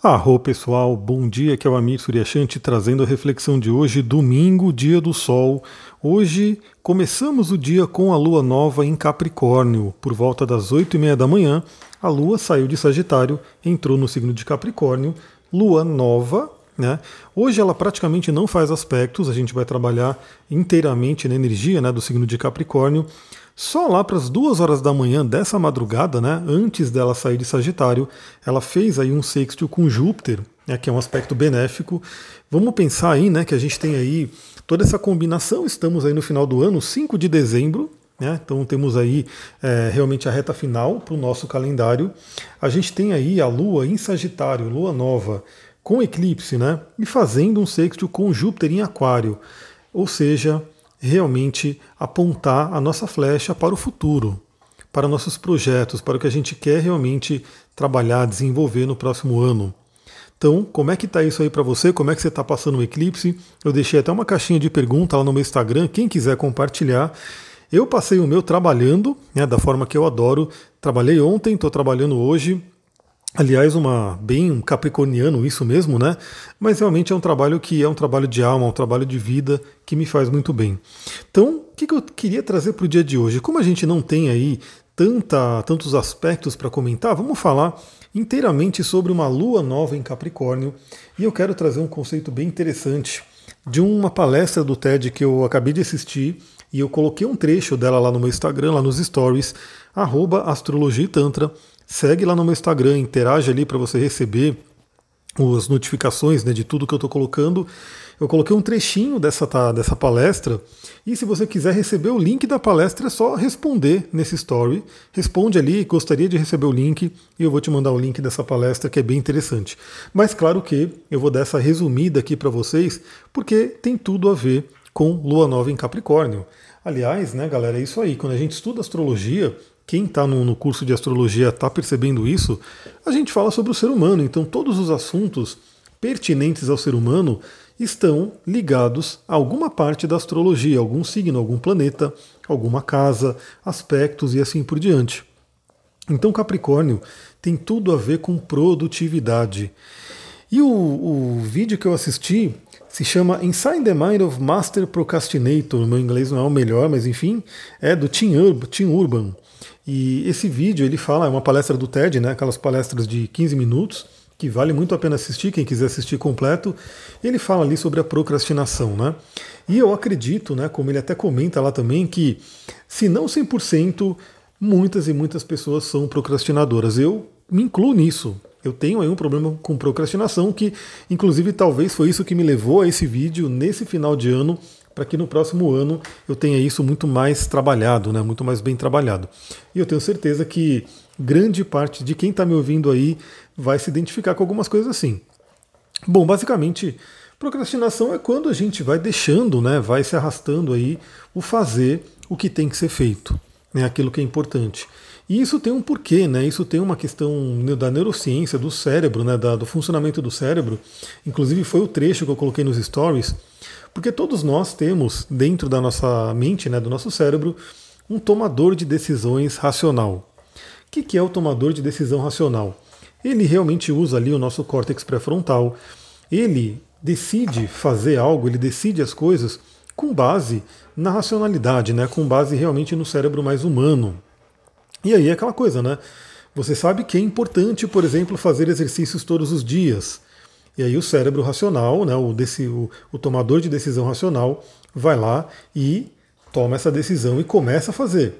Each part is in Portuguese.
Arro pessoal, bom dia, que é o Amir Suryashanti trazendo a reflexão de hoje, domingo, dia do sol. Hoje começamos o dia com a lua nova em Capricórnio. Por volta das 8 e meia da manhã, a lua saiu de Sagitário, entrou no signo de Capricórnio, lua nova. Né? Hoje ela praticamente não faz aspectos, a gente vai trabalhar inteiramente na energia né, do signo de Capricórnio. Só lá para as duas horas da manhã dessa madrugada, né, antes dela sair de Sagitário, ela fez aí um sextil com Júpiter, né, que é um aspecto benéfico. Vamos pensar aí, né, que a gente tem aí toda essa combinação. Estamos aí no final do ano, 5 de dezembro, né, então temos aí é, realmente a reta final para o nosso calendário. A gente tem aí a Lua em Sagitário, Lua nova, com eclipse, né, e fazendo um sextil com Júpiter em Aquário. Ou seja, realmente apontar a nossa flecha para o futuro, para nossos projetos, para o que a gente quer realmente trabalhar, desenvolver no próximo ano. Então, como é que está isso aí para você? Como é que você está passando o eclipse? Eu deixei até uma caixinha de pergunta lá no meu Instagram, quem quiser compartilhar. Eu passei o meu trabalhando, né, da forma que eu adoro. Trabalhei ontem, estou trabalhando hoje. Aliás, uma bem um capricorniano isso mesmo, né? Mas realmente é um trabalho que é um trabalho de alma, um trabalho de vida que me faz muito bem. Então, o que, eu queria trazer para o dia de hoje? Como a gente não tem aí tanta, tantos aspectos para comentar, vamos falar inteiramente sobre uma lua nova em Capricórnio e eu quero trazer um conceito bem interessante de uma palestra do TED que eu acabei de assistir e eu coloquei um trecho dela lá no meu Instagram, lá nos stories, astrologia e tantra. Segue lá no meu Instagram, interage ali para você receber as notificações né, de tudo que eu estou colocando. Eu coloquei um trechinho dessa, tá, dessa palestra e se você quiser receber o link da palestra é só responder nesse story. Responde ali, gostaria de receber o link e eu vou te mandar o link dessa palestra que é bem interessante. Mas claro que eu vou dar essa resumida aqui para vocês porque tem tudo a ver com Lua Nova em Capricórnio. Aliás, né, galera, é isso aí. Quando a gente estuda astrologia, quem está no, no, curso de astrologia está percebendo isso, a gente fala sobre o ser humano. Então, todos os assuntos pertinentes ao ser humano estão ligados a alguma parte da astrologia, algum signo, algum planeta, alguma casa, aspectos e assim por diante. Então, Capricórnio tem tudo a ver com produtividade. E o, o vídeo que eu assisti se chama Inside the Mind of Master Procrastinator. Meu inglês não é o melhor, mas enfim, é do Tim, Ur Tim Urban. E esse vídeo ele fala, é uma palestra do TED, né, aquelas palestras de 15 minutos, que vale muito a pena assistir, quem quiser assistir completo. Ele fala ali sobre a procrastinação, né? E eu acredito, né, como ele até comenta lá também, que se não 100%, muitas e muitas pessoas são procrastinadoras. Eu me incluo nisso. Eu tenho aí um problema com procrastinação que, inclusive, talvez foi isso que me levou a esse vídeo nesse final de ano para que no próximo ano eu tenha isso muito mais trabalhado, né, muito mais bem trabalhado. E eu tenho certeza que grande parte de quem está me ouvindo aí vai se identificar com algumas coisas assim. Bom, basicamente, procrastinação é quando a gente vai deixando, né, vai se arrastando aí o fazer o que tem que ser feito, né, aquilo que é importante. E isso tem um porquê, né? Isso tem uma questão da neurociência, do cérebro, né? Da, do funcionamento do cérebro. Inclusive foi o trecho que eu coloquei nos stories porque todos nós temos dentro da nossa mente, né, do nosso cérebro, um tomador de decisões racional. O que, que é o tomador de decisão racional? Ele realmente usa ali o nosso córtex pré-frontal. Ele decide fazer algo, ele decide as coisas com base na racionalidade, né? com base realmente no cérebro mais humano. E aí é aquela coisa, né? Você sabe que é importante, por exemplo, fazer exercícios todos os dias. E aí o cérebro racional, né, o, desse, o, o tomador de decisão racional, vai lá e toma essa decisão e começa a fazer.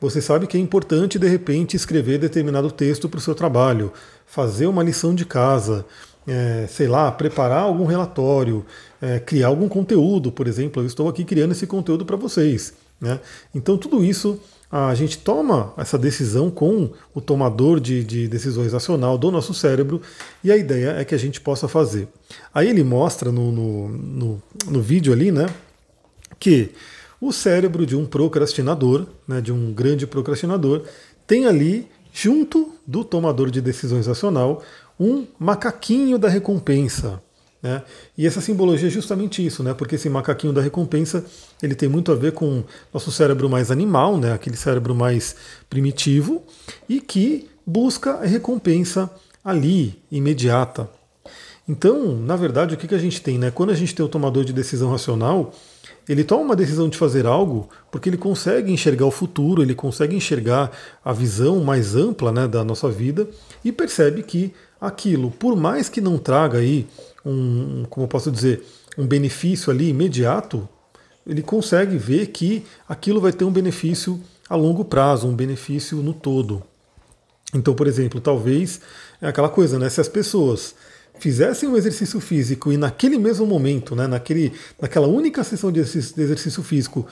Você sabe que é importante, de repente, escrever determinado texto para o seu trabalho, fazer uma lição de casa, é, sei lá, preparar algum relatório, é, criar algum conteúdo, por exemplo. Eu estou aqui criando esse conteúdo para vocês. Né? Então, tudo isso a gente toma essa decisão com o tomador de, de, decisões racional do nosso cérebro e a ideia é que a gente possa fazer. Aí ele mostra no, no, no, no vídeo ali, né, que o cérebro de um procrastinador, né, de um grande procrastinador, tem ali, junto do tomador de decisões racional, um macaquinho da recompensa. Né? E essa simbologia é justamente isso, né? porque esse macaquinho da recompensa ele tem muito a ver com nosso cérebro mais animal, né? aquele cérebro mais primitivo, e que busca a recompensa ali, imediata. Então, na verdade, o que, que a gente tem? Né? Quando a gente tem o tomador de decisão racional, ele toma uma decisão de fazer algo porque ele consegue enxergar o futuro, ele consegue enxergar a visão mais ampla né, da nossa vida e percebe que aquilo, por mais que não traga aí um, como eu posso dizer, um benefício ali imediato, ele consegue ver que aquilo vai ter um benefício a longo prazo, um benefício no todo. Então, por exemplo, talvez é aquela coisa, né? Se as pessoas fizessem um exercício físico e naquele mesmo momento, né, naquele, naquela única sessão de exercício, de exercício físico,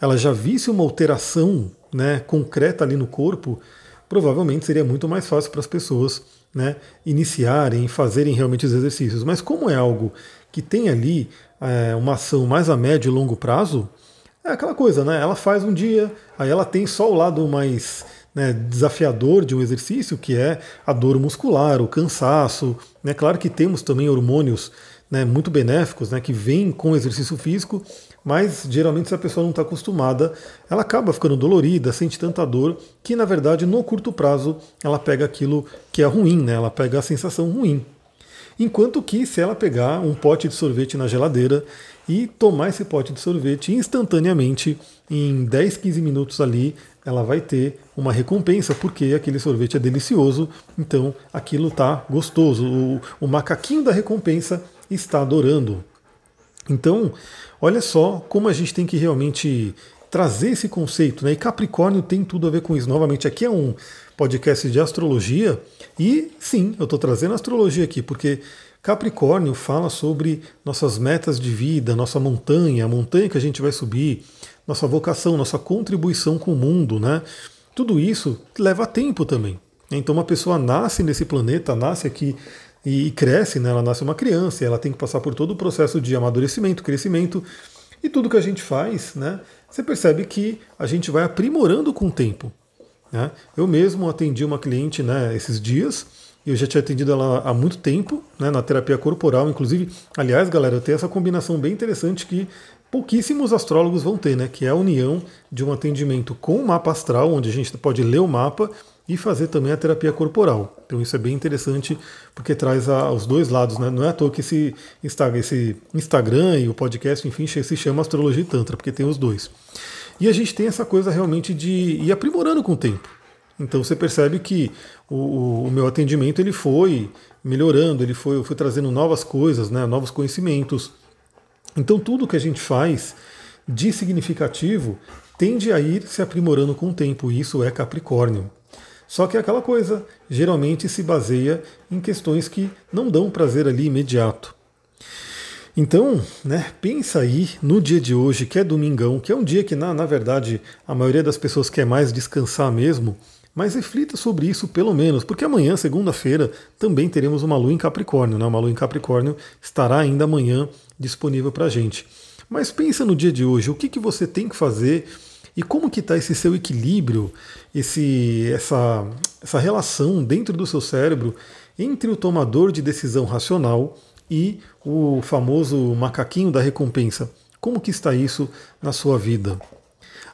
ela já visse uma alteração né, concreta ali no corpo, provavelmente seria muito mais fácil para as pessoas né, iniciarem, fazerem realmente os exercícios. Mas como é algo que tem ali é, uma ação mais a médio e longo prazo, é aquela coisa, né? Ela faz um dia, aí ela tem só o lado mais né, desafiador de um exercício, que é a dor muscular, o cansaço. Né? Claro que temos também hormônios né, muito benéficos né, que vêm com o exercício físico, mas geralmente se a pessoa não está acostumada, ela acaba ficando dolorida, sente tanta dor, que na verdade no curto prazo ela pega aquilo que é ruim, né, ela pega a sensação ruim. Enquanto que se ela pegar um pote de sorvete na geladeira e tomar esse pote de sorvete instantaneamente, em 10, 15 minutos ali, ela vai ter uma recompensa, porque aquele sorvete é delicioso, então aquilo está gostoso. O, o macaquinho da recompensa está adorando. Então, olha só como a gente tem que realmente trazer esse conceito, né? E Capricórnio tem tudo a ver com isso. Novamente, aqui é um podcast de astrologia, e sim, eu estou trazendo astrologia aqui, porque Capricórnio fala sobre nossas metas de vida, nossa montanha, a montanha que a gente vai subir, nossa vocação, nossa contribuição com o mundo, né? Tudo isso leva tempo também. Então uma pessoa nasce nesse planeta, nasce aqui e cresce, né? ela nasce uma criança, ela tem que passar por todo o processo de amadurecimento, crescimento, e tudo que a gente faz, né? Você percebe que a gente vai aprimorando com o tempo. Né? Eu mesmo atendi uma cliente né, esses dias, eu já tinha atendido ela há muito tempo, né, na terapia corporal, inclusive. Aliás, galera, eu tenho essa combinação bem interessante que pouquíssimos astrólogos vão ter, né? Que é a união de um atendimento com o mapa astral, onde a gente pode ler o mapa e fazer também a terapia corporal. Então isso é bem interessante porque traz os dois lados, né? Não é à toa que esse Instagram, esse Instagram e o podcast, enfim, se chama Astrologia e Tantra, porque tem os dois. E a gente tem essa coisa realmente de ir aprimorando com o tempo. Então você percebe que o, o meu atendimento ele foi melhorando, ele foi, eu fui trazendo novas coisas, né, novos conhecimentos. Então tudo que a gente faz de significativo tende a ir se aprimorando com o tempo, isso é Capricórnio. Só que é aquela coisa, geralmente se baseia em questões que não dão prazer ali imediato. Então, né, pensa aí no dia de hoje, que é domingão, que é um dia que, na, na verdade, a maioria das pessoas quer mais descansar mesmo, mas reflita sobre isso pelo menos, porque amanhã, segunda-feira, também teremos uma lua em Capricórnio. Né? Uma lua em Capricórnio estará ainda amanhã disponível para a gente. Mas pensa no dia de hoje, o que, que você tem que fazer e como que está esse seu equilíbrio, esse, essa, essa relação dentro do seu cérebro entre o tomador de decisão racional e o famoso macaquinho da recompensa. Como que está isso na sua vida?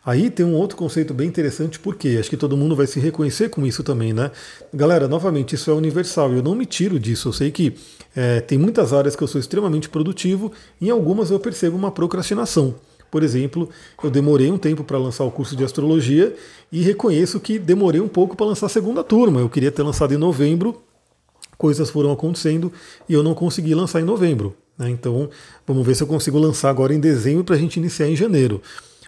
Aí tem um outro conceito bem interessante, porque acho que todo mundo vai se reconhecer com isso também, né? Galera, novamente, isso é universal, eu não me tiro disso. Eu sei que é, tem muitas áreas que eu sou extremamente produtivo, em algumas eu percebo uma procrastinação. Por exemplo, eu demorei um tempo para lançar o curso de astrologia e reconheço que demorei um pouco para lançar a segunda turma. Eu queria ter lançado em novembro, coisas foram acontecendo e eu não consegui lançar em novembro. Né? Então, vamos ver se eu consigo lançar agora em dezembro para a gente iniciar em janeiro.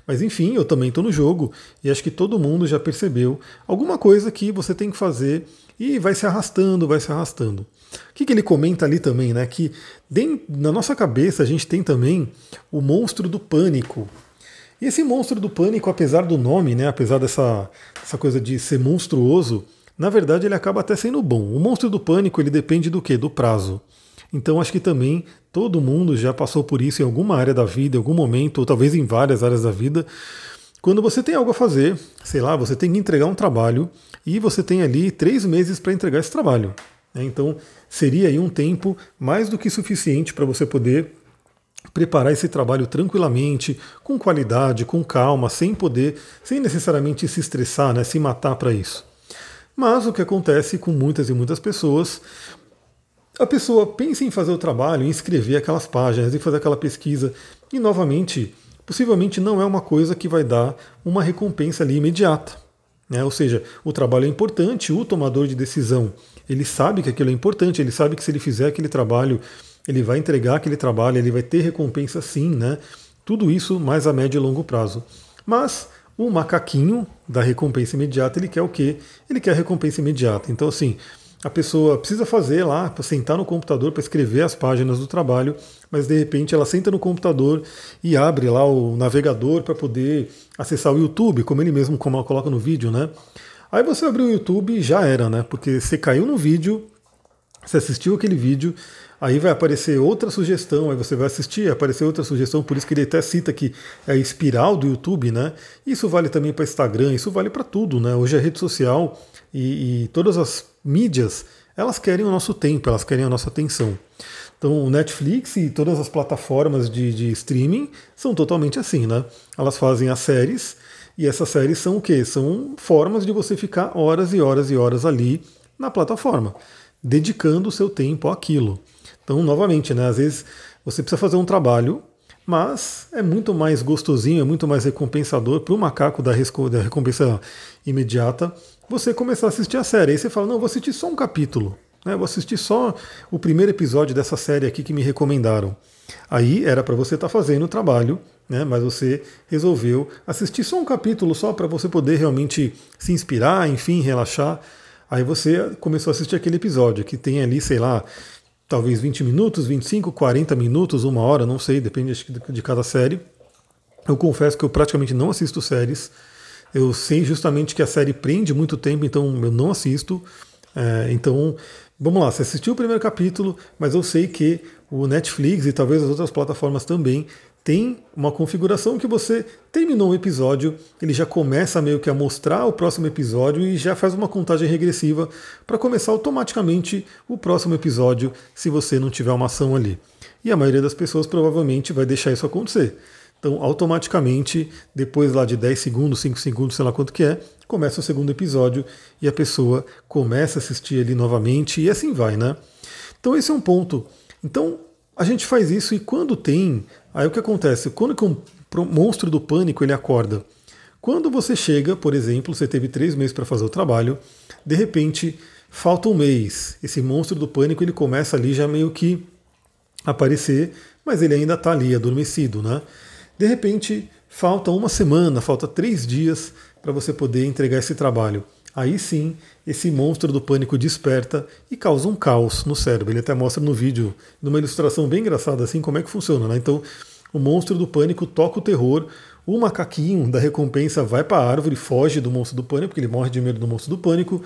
Mas enfim, eu também estou no jogo e acho que todo mundo já percebeu alguma coisa que você tem que fazer e vai se arrastando, vai se arrastando. O que, que ele comenta ali também, né? Que dentro, na nossa cabeça a gente tem também o monstro do pânico. E esse monstro do pânico, apesar do nome, né, apesar dessa, dessa coisa de ser monstruoso, na verdade ele acaba até sendo bom. O monstro do pânico ele depende do quê? Do prazo. Então acho que também todo mundo já passou por isso em alguma área da vida, em algum momento, ou talvez em várias áreas da vida. Quando você tem algo a fazer, sei lá, você tem que entregar um trabalho e você tem ali três meses para entregar esse trabalho. Né? Então seria aí um tempo mais do que suficiente para você poder preparar esse trabalho tranquilamente, com qualidade, com calma, sem poder, sem necessariamente se estressar, né, se matar para isso. Mas o que acontece com muitas e muitas pessoas, a pessoa pensa em fazer o trabalho, em escrever aquelas páginas, em fazer aquela pesquisa, e novamente, possivelmente não é uma coisa que vai dar uma recompensa ali imediata. Né? Ou seja, o trabalho é importante, o tomador de decisão ele sabe que aquilo é importante, ele sabe que se ele fizer aquele trabalho, ele vai entregar aquele trabalho, ele vai ter recompensa sim, né? Tudo isso mais a médio e longo prazo. Mas o macaquinho da recompensa imediata, ele quer o quê? Ele quer a recompensa imediata. Então, assim, a pessoa precisa fazer lá, para sentar no computador para escrever as páginas do trabalho, mas de repente ela senta no computador e abre lá o navegador para poder acessar o YouTube, como ele mesmo coloca no vídeo, né? Aí você abriu o YouTube e já era, né? Porque você caiu no vídeo, você assistiu aquele vídeo, aí vai aparecer outra sugestão, aí você vai assistir, aparecer outra sugestão, por isso que ele até cita que é a espiral do YouTube, né? Isso vale também para Instagram, isso vale para tudo, né? Hoje é rede social e, e, todas as mídias, elas querem o nosso tempo, elas querem a nossa atenção. Então, o Netflix e todas as plataformas de, de streaming são totalmente assim, né? Elas fazem as séries e essas séries são o quê? São formas de você ficar horas e horas e horas ali na plataforma, dedicando o seu tempo àquilo. Então, novamente, né, às vezes você precisa fazer um trabalho, mas é muito mais gostosinho, é muito mais recompensador para o macaco da, da recompensa imediata você começar a assistir a série. Aí você fala, não, vou assistir só um capítulo. Né, vou assistir só o primeiro episódio dessa série aqui que me recomendaram. Aí era para você estar tá fazendo o trabalho, né, mas você resolveu assistir só um capítulo só para você poder realmente se inspirar, enfim, relaxar. Aí você começou a assistir aquele episódio que tem ali, sei lá, talvez 20 minutos, 25, 40 minutos, uma hora, não sei, depende de cada série. Eu confesso que eu praticamente não assisto séries. Eu sei justamente que a série prende muito tempo, então eu não assisto. É, então, vamos lá, você assistiu o primeiro capítulo, mas eu sei que o Netflix e talvez as outras plataformas também tem uma configuração que você terminou um episódio, ele já começa meio que a mostrar o próximo episódio e já faz uma contagem regressiva para começar automaticamente o próximo episódio se você não tiver uma ação ali. E a maioria das pessoas provavelmente vai deixar isso acontecer. Então, automaticamente, depois lá de 10 segundos, 5 segundos, sei lá quanto que é, começa o segundo episódio e a pessoa começa a assistir ali novamente e assim vai, né? Então, esse é um ponto. Então, a gente faz isso e quando tem, aí o que acontece? Quando que um monstro do pânico ele acorda? Quando você chega, por exemplo, você teve três meses para fazer o trabalho, de repente falta um mês, esse monstro do pânico ele começa ali já meio que aparecer, mas ele ainda está ali adormecido, né? De repente, falta uma semana, falta três dias para você poder entregar esse trabalho. Aí sim, esse monstro do pânico desperta e causa um caos no cérebro. Ele até mostra no vídeo, numa ilustração bem engraçada assim, como é que funciona. Né? Então, o monstro do pânico toca o terror, o macaquinho da recompensa vai para a árvore, foge do monstro do pânico, porque ele morre de medo do monstro do pânico,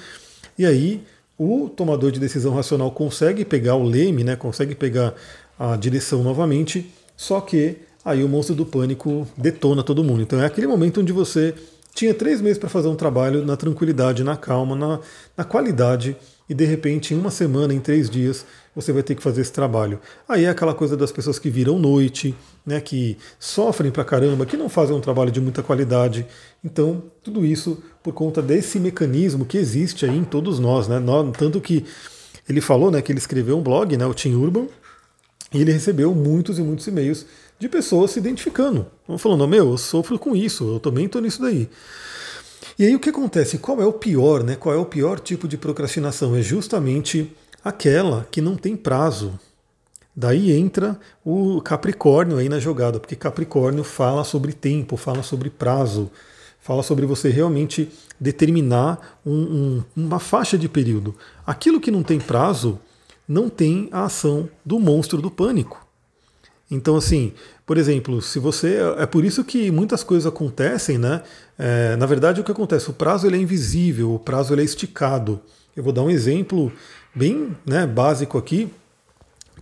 e aí o tomador de decisão racional consegue pegar o leme, né, consegue pegar a direção novamente, só que aí o monstro do pânico detona todo mundo. Então é aquele momento onde você tinha três meses para fazer um trabalho na tranquilidade, na calma, na, na qualidade, e de repente, em uma semana, em três dias, você vai ter que fazer esse trabalho. Aí é aquela coisa das pessoas que viram noite, né, que sofrem pra caramba, que não fazem um trabalho de muita qualidade. Então, tudo isso por conta desse mecanismo que existe aí em todos nós, né? Tanto que ele falou né, que ele escreveu um blog, né, o Tim Urban, e ele recebeu muitos e muitos e-mails de pessoas se identificando. Falando, meu, eu sofro com isso, eu também estou nisso daí. E aí o que acontece? Qual é o pior, né? Qual é o pior tipo de procrastinação? É justamente aquela que não tem prazo. Daí entra o Capricórnio aí na jogada, porque Capricórnio fala sobre tempo, fala sobre prazo, fala sobre você realmente determinar um, um, uma faixa de período. Aquilo que não tem prazo não tem a ação do monstro do pânico. Então, assim, por exemplo, se você. É por isso que muitas coisas acontecem, né? É, na verdade, o que acontece? O prazo ele é invisível, o prazo ele é esticado. Eu vou dar um exemplo bem né, básico aqui.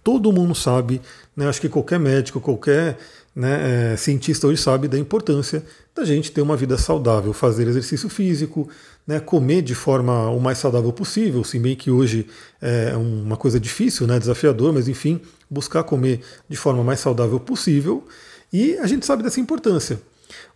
Todo mundo sabe, né, acho que qualquer médico, qualquer né, é, cientista hoje sabe da importância da gente ter uma vida saudável, fazer exercício físico, né, comer de forma o mais saudável possível, se bem que hoje é uma coisa difícil, né, desafiador, mas enfim, buscar comer de forma mais saudável possível. E a gente sabe dessa importância.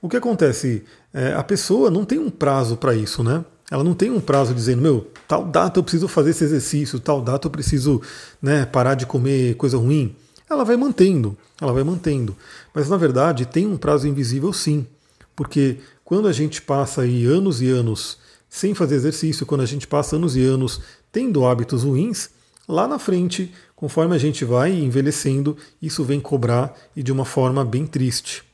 O que acontece? É, a pessoa não tem um prazo para isso, né? Ela não tem um prazo dizendo, meu, tal data eu preciso fazer esse exercício, tal data eu preciso né, parar de comer coisa ruim. Ela vai mantendo, ela vai mantendo. Mas na verdade tem um prazo invisível sim. Porque quando a gente passa aí anos e anos sem fazer exercício, quando a gente passa anos e anos tendo hábitos ruins, lá na frente, conforme a gente vai envelhecendo, isso vem cobrar e de uma forma bem triste.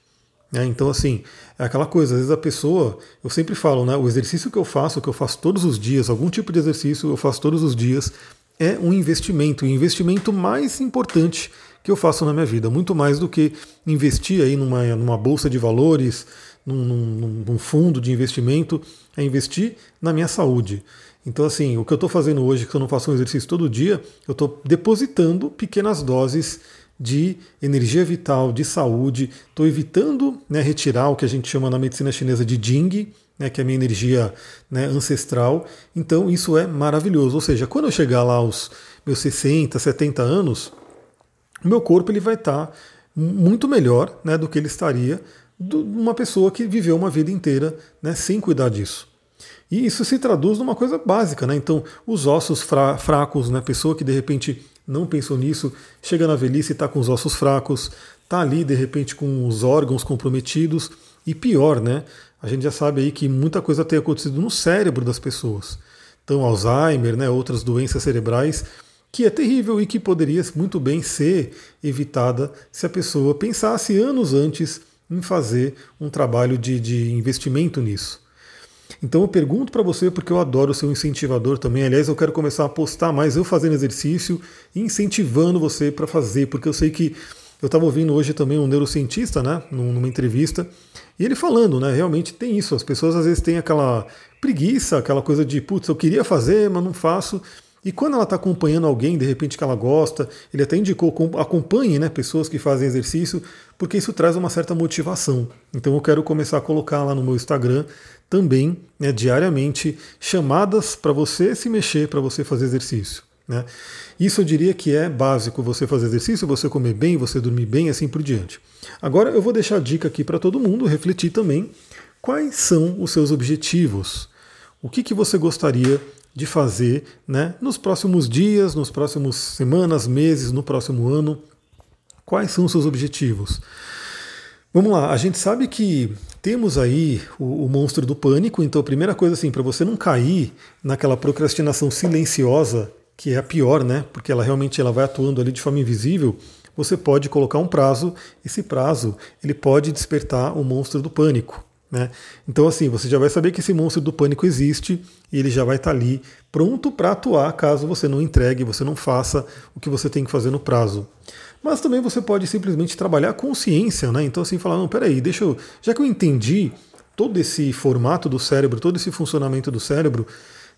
É, então, assim, é aquela coisa, às vezes a pessoa, eu sempre falo, né? O exercício que eu faço, que eu faço todos os dias, algum tipo de exercício eu faço todos os dias, é um investimento, o investimento mais importante que eu faço na minha vida, muito mais do que investir aí numa, numa bolsa de valores, num, num, num fundo de investimento, é investir na minha saúde. Então, assim, o que eu estou fazendo hoje, que eu não faço um exercício todo dia, eu estou depositando pequenas doses de energia vital, de saúde. Estou evitando né, retirar o que a gente chama na medicina chinesa de Jing, né, que é a minha energia né, ancestral. Então isso é maravilhoso. Ou seja, quando eu chegar lá aos meus 60, 70 anos, o meu corpo ele vai estar tá muito melhor né, do que ele estaria de uma pessoa que viveu uma vida inteira né, sem cuidar disso. E isso se traduz numa coisa básica, né? Então, os ossos fra fracos, né? Pessoa que de repente não pensou nisso, chega na velhice e está com os ossos fracos, está ali de repente com os órgãos comprometidos e pior, né? A gente já sabe aí que muita coisa tem acontecido no cérebro das pessoas. Então, Alzheimer, né, outras doenças cerebrais, que é terrível e que poderia muito bem ser evitada se a pessoa pensasse anos antes em fazer um trabalho de, de investimento nisso. Então eu pergunto para você, porque eu adoro ser um incentivador também. Aliás, eu quero começar a postar mais eu fazendo exercício e incentivando você para fazer, porque eu sei que eu estava ouvindo hoje também um neurocientista, né, numa entrevista, e ele falando, né, realmente tem isso. As pessoas às vezes têm aquela preguiça, aquela coisa de, putz, eu queria fazer, mas não faço. E quando ela está acompanhando alguém, de repente que ela gosta, ele até indicou, acompanhe né, pessoas que fazem exercício, porque isso traz uma certa motivação. Então eu quero começar a colocar lá no meu Instagram também, né, diariamente, chamadas para você se mexer, para você fazer exercício. Né? Isso eu diria que é básico, você fazer exercício, você comer bem, você dormir bem, assim por diante. Agora eu vou deixar a dica aqui para todo mundo refletir também quais são os seus objetivos. O que, que você gostaria de fazer né, nos próximos dias, nos próximos semanas, meses, no próximo ano. Quais são os seus objetivos? Vamos lá, a gente sabe que temos aí o, o monstro do pânico, então a primeira coisa assim, para você não cair naquela procrastinação silenciosa, que é a pior, né? Porque ela realmente ela vai atuando ali de forma invisível, você pode colocar um prazo, esse prazo ele pode despertar o monstro do pânico. Né? Então, assim, você já vai saber que esse monstro do pânico existe e ele já vai estar tá ali pronto para atuar caso você não entregue, você não faça o que você tem que fazer no prazo. Mas também você pode simplesmente trabalhar a consciência, né? Então, assim, falar: não, peraí, deixa eu. Já que eu entendi todo esse formato do cérebro, todo esse funcionamento do cérebro,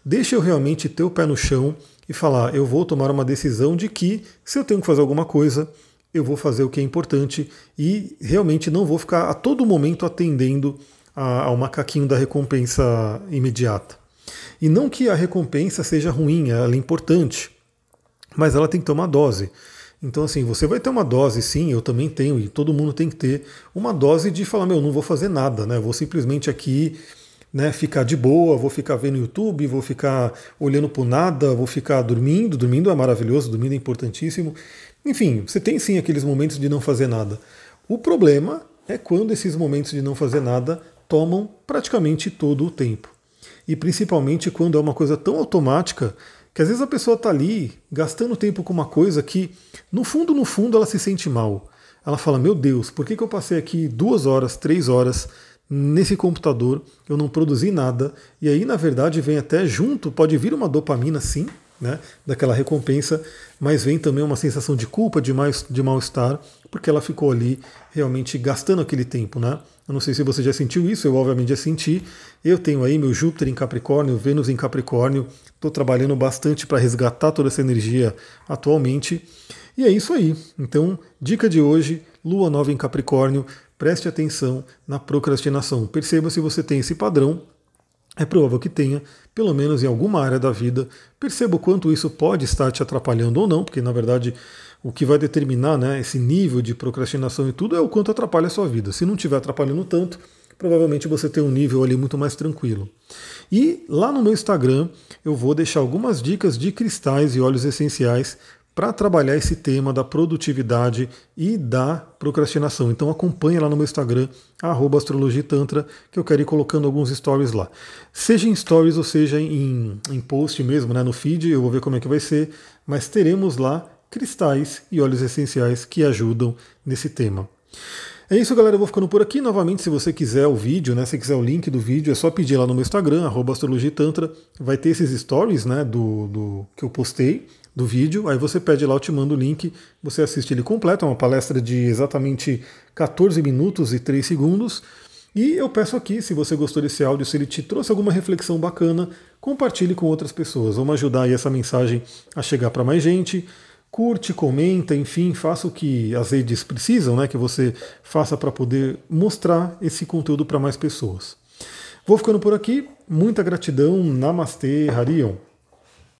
deixa eu realmente ter o pé no chão e falar: eu vou tomar uma decisão de que, se eu tenho que fazer alguma coisa, eu vou fazer o que é importante e realmente não vou ficar a todo momento atendendo ao macaquinho da recompensa imediata. E não que a recompensa seja ruim, ela é importante, mas ela tem que ter uma dose. Então, assim, você vai ter uma dose, sim, eu também tenho, e todo mundo tem que ter uma dose de falar: meu, não vou fazer nada, né? Vou simplesmente aqui né, ficar de boa, vou ficar vendo YouTube, vou ficar olhando por nada, vou ficar dormindo. Dormindo é maravilhoso, dormindo é importantíssimo. Enfim, você tem sim aqueles momentos de não fazer nada. O problema é quando esses momentos de não fazer nada tomam praticamente todo o tempo. E principalmente quando é uma coisa tão automática que às vezes a pessoa está ali gastando tempo com uma coisa que, no fundo, no fundo, ela se sente mal. Ela fala: Meu Deus, por que, que eu passei aqui duas horas, três horas nesse computador? Eu não produzi nada. E aí, na verdade, vem até junto, pode vir uma dopamina, sim, né, daquela recompensa, mas vem também uma sensação de culpa, de, mais, de mal-estar, porque ela ficou ali realmente gastando aquele tempo. Né? Eu não sei se você já sentiu isso, eu obviamente já senti. Eu tenho aí meu Júpiter em Capricórnio, Vênus em Capricórnio, estou trabalhando bastante para resgatar toda essa energia atualmente. E é isso aí. Então, dica de hoje: Lua nova em Capricórnio, preste atenção na procrastinação. Perceba se você tem esse padrão é provável que tenha, pelo menos em alguma área da vida. Perceba o quanto isso pode estar te atrapalhando ou não, porque na verdade o que vai determinar né, esse nível de procrastinação e tudo é o quanto atrapalha a sua vida. Se não estiver atrapalhando tanto, provavelmente você tem um nível ali muito mais tranquilo. E lá no meu Instagram eu vou deixar algumas dicas de cristais e óleos essenciais para trabalhar esse tema da produtividade e da procrastinação. Então acompanha lá no meu Instagram, astrologitantra, que eu quero ir colocando alguns stories lá. Seja em stories ou seja em, em post mesmo, né, no feed, eu vou ver como é que vai ser, mas teremos lá cristais e óleos essenciais que ajudam nesse tema. É isso, galera. Eu vou ficando por aqui. Novamente, se você quiser o vídeo, né? Se quiser o link do vídeo, é só pedir lá no meu Instagram, astrologitantra. Vai ter esses stories, né? Do, do que eu postei do vídeo. Aí você pede lá, eu te mando o link. Você assiste ele completo. É uma palestra de exatamente 14 minutos e 3 segundos. E eu peço aqui, se você gostou desse áudio, se ele te trouxe alguma reflexão bacana, compartilhe com outras pessoas. Vamos ajudar aí essa mensagem a chegar para mais gente curte, comenta, enfim, faça o que as redes precisam, né, que você faça para poder mostrar esse conteúdo para mais pessoas. Vou ficando por aqui. Muita gratidão. Namastê, Harion.